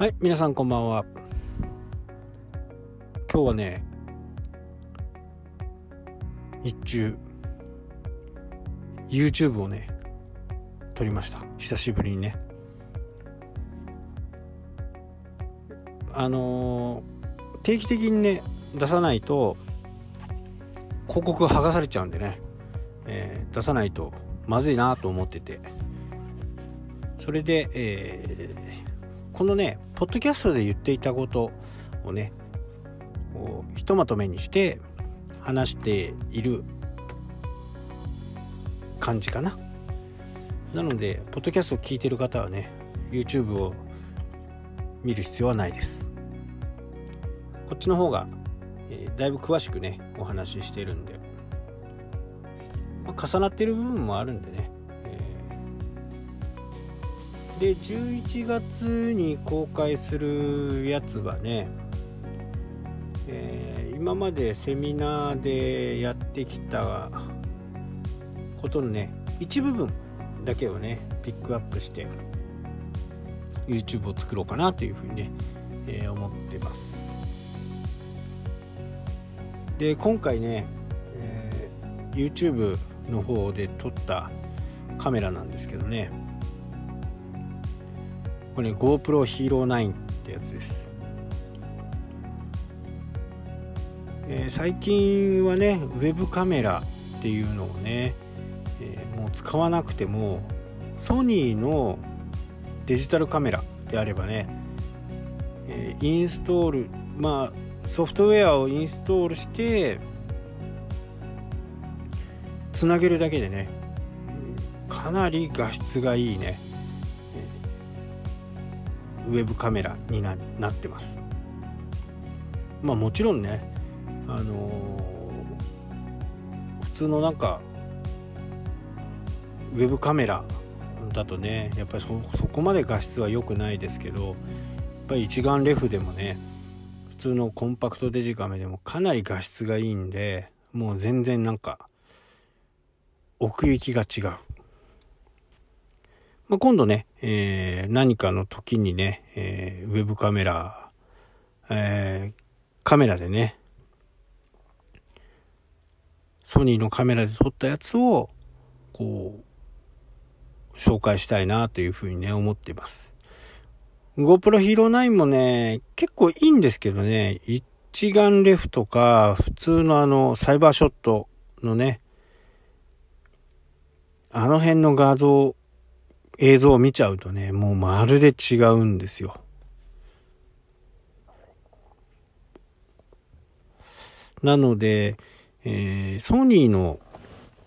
はい、皆さんこんばんは。今日はね、日中、YouTube をね、撮りました。久しぶりにね。あのー定期的にね、出さないと、広告剥がされちゃうんでね、えー出さないとまずいなと思ってて、それで、えーこのね、ポッドキャストで言っていたことをね、こうひとまとめにして話している感じかな。なので、ポッドキャストを聞いてる方はね、YouTube を見る必要はないです。こっちの方が、えーだいぶ詳しくね、お話ししてるんで、まあ重なってる部分もあるんでね、で11月に公開するやつはね、えー今までセミナーでやってきたことのね一部分だけをねピックアップして YouTube を作ろうかなというふうにね、えー思ってます。で今回ね、えー YouTube の方で撮ったカメラなんですけどねこれ GoPro Hero 9ってやつです、えー最近はねウェブカメラっていうのをね、えーもう使わなくてもソニーのデジタルカメラであればね、えーインストールまあソフトウェアをインストールしてつなげるだけでねかなり画質がいいね。ウェブカメラになってます。まあもちろんねあのー普通のなんかウェブカメラだとねやっぱりそそこまで画質は良くないですけどやっぱり一眼レフでもね普通のコンパクトデジカメでもかなり画質がいいんでもう全然なんか奥行きが違う。まあ、今度ね、えー何かの時にね、えーウェブカメラ、えーカメラでね、ソニーのカメラで撮ったやつを、こう、紹介したいなというふうにね、思っています。GoPro Hero 9もね、結構いいんですけどね、一眼レフとか、普通のあの、サイバーショットのね、あの辺の画像、映像を見ちゃうとね、もうまるで違うんですよ。なので、えーソニーの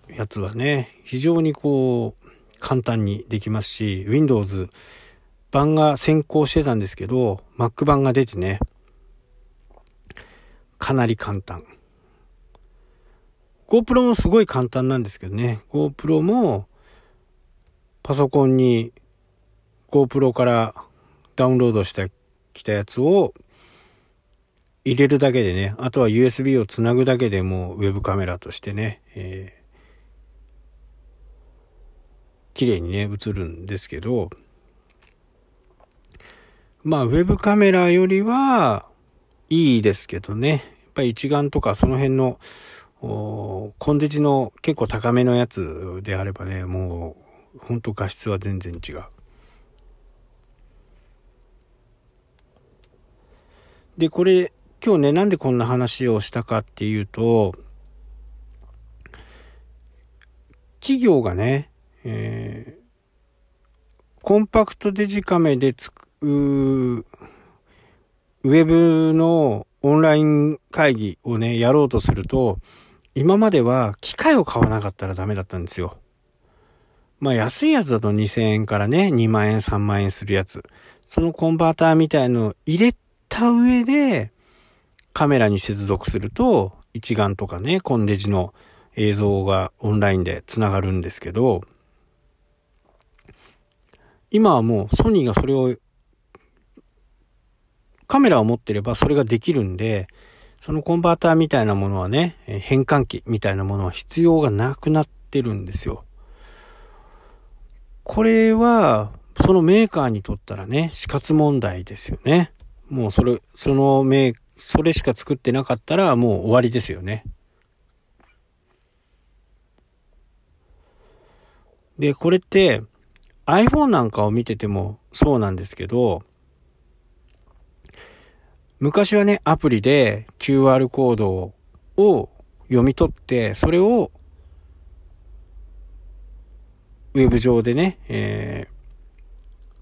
やつはね、非常にこう、簡単にできますし、Windows 版が先行してたんですけど、Mac 版が出てね、かなり簡単。GoPro もすごい簡単なんですけどね、GoPro も、パソコンに GoPro からダウンロードしてきたやつを入れるだけでね、あとは USB をつなぐだけでもうウェブカメラとしてね、えー綺麗にね、映るんですけど、まあ、ウェブカメラよりはいいですけどね、やっぱり一眼とかその辺の、コンデジの結構高めのやつであればね、もう、ほんと画質は全然違う。で、これ、今日ね、なんでこんな話をしたかっていうと、企業がね、えーコンパクトデジカメでつく、ウェブのオンライン会議をね、やろうとすると、今までは機械を買わなかったらダメだったんですよ。まあ安いやつだと2000円からね、2万円、3万円するやつ。そのコンバーターみたいのを入れた上で、カメラに接続すると、一眼とかね、コンデジの映像がオンラインで繋がるんですけど、今はもうソニーがそれを、カメラを持ってればそれができるんで、そのコンバーターみたいなものはね、変換器みたいなものは必要がなくなってるんですよ。これは、そのメーカーにとったらね、死活問題ですよね。もうそれ、そのメーそれしか作ってなかったらもう終わりですよね。で、これって iPhone なんかを見ててもそうなんですけど、昔はね、アプリで QR コードを読み取って、それをウェブ上でね、え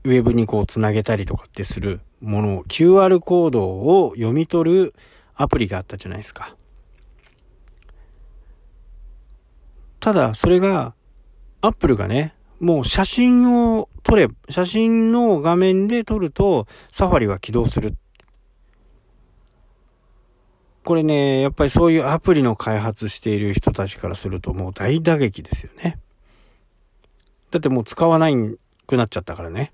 ー、ウェブにこうつなげたりとかってするものを、QR コードを読み取るアプリがあったじゃないですか。ただ、それが、アップルがね、もう写真を撮れ、写真の画面で撮ると、サファリは起動する。これね、やっぱりそういうアプリの開発している人たちからするともう大打撃ですよね。だってもう使わないくなっちゃったからね。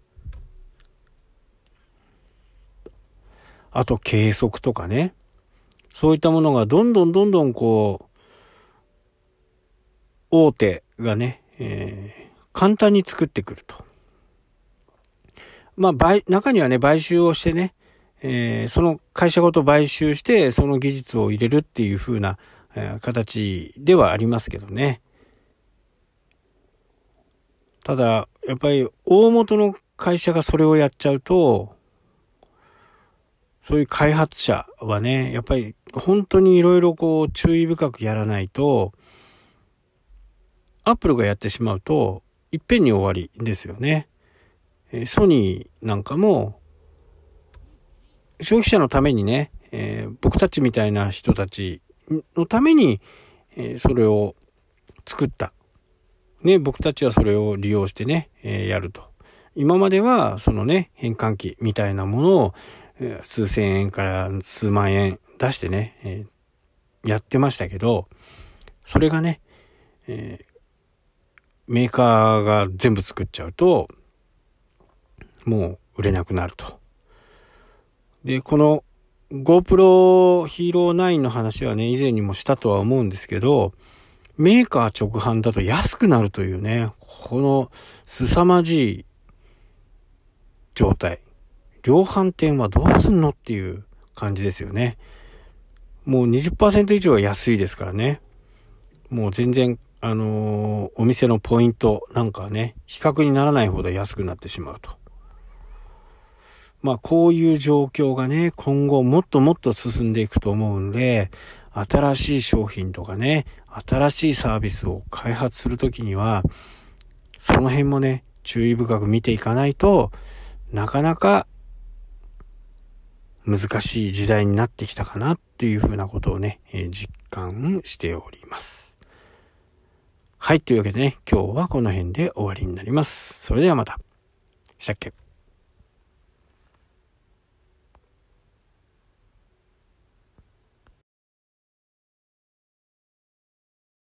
あと計測とかね。そういったものがどんどんどんどんこう、大手がね、えー、簡単に作ってくると。まあ、買、中にはね、買収をしてね、えー、その会社ごと買収して、その技術を入れるっていう風な、えー、形ではありますけどね。ただ、やっぱり大元の会社がそれをやっちゃうと、そういう開発者はね、やっぱり本当にいろいろこう注意深くやらないと、アップルがやってしまうと、いっぺんに終わりですよね。ソニーなんかも、消費者のためにね、えー、僕たちみたいな人たちのために、えー、それを作ったね、僕たちはそれを利用してね、えー、やると。今までは、そのね、変換器みたいなものを、数千円から数万円出してね、えー、やってましたけど、それがね、えメーカーが全部作っちゃうと、もう売れなくなると。で、この GoPro Hero 9の話はね、以前にもしたとは思うんですけど、メーカー直販だと安くなるというね、この凄まじい状態。量販店はどうすんのっていう感じですよね。もう20%以上は安いですからね。もう全然、あのー、お店のポイントなんかね、比較にならないほど安くなってしまうと。まあこういう状況がね、今後もっともっと進んでいくと思うんで、新しい商品とかね、新しいサービスを開発するときには、その辺もね、注意深く見ていかないとなかなか難しい時代になってきたかなっていうふうなことをね、えー、実感しております。はい、というわけでね、今日はこの辺で終わりになります。それではまた。したっけ？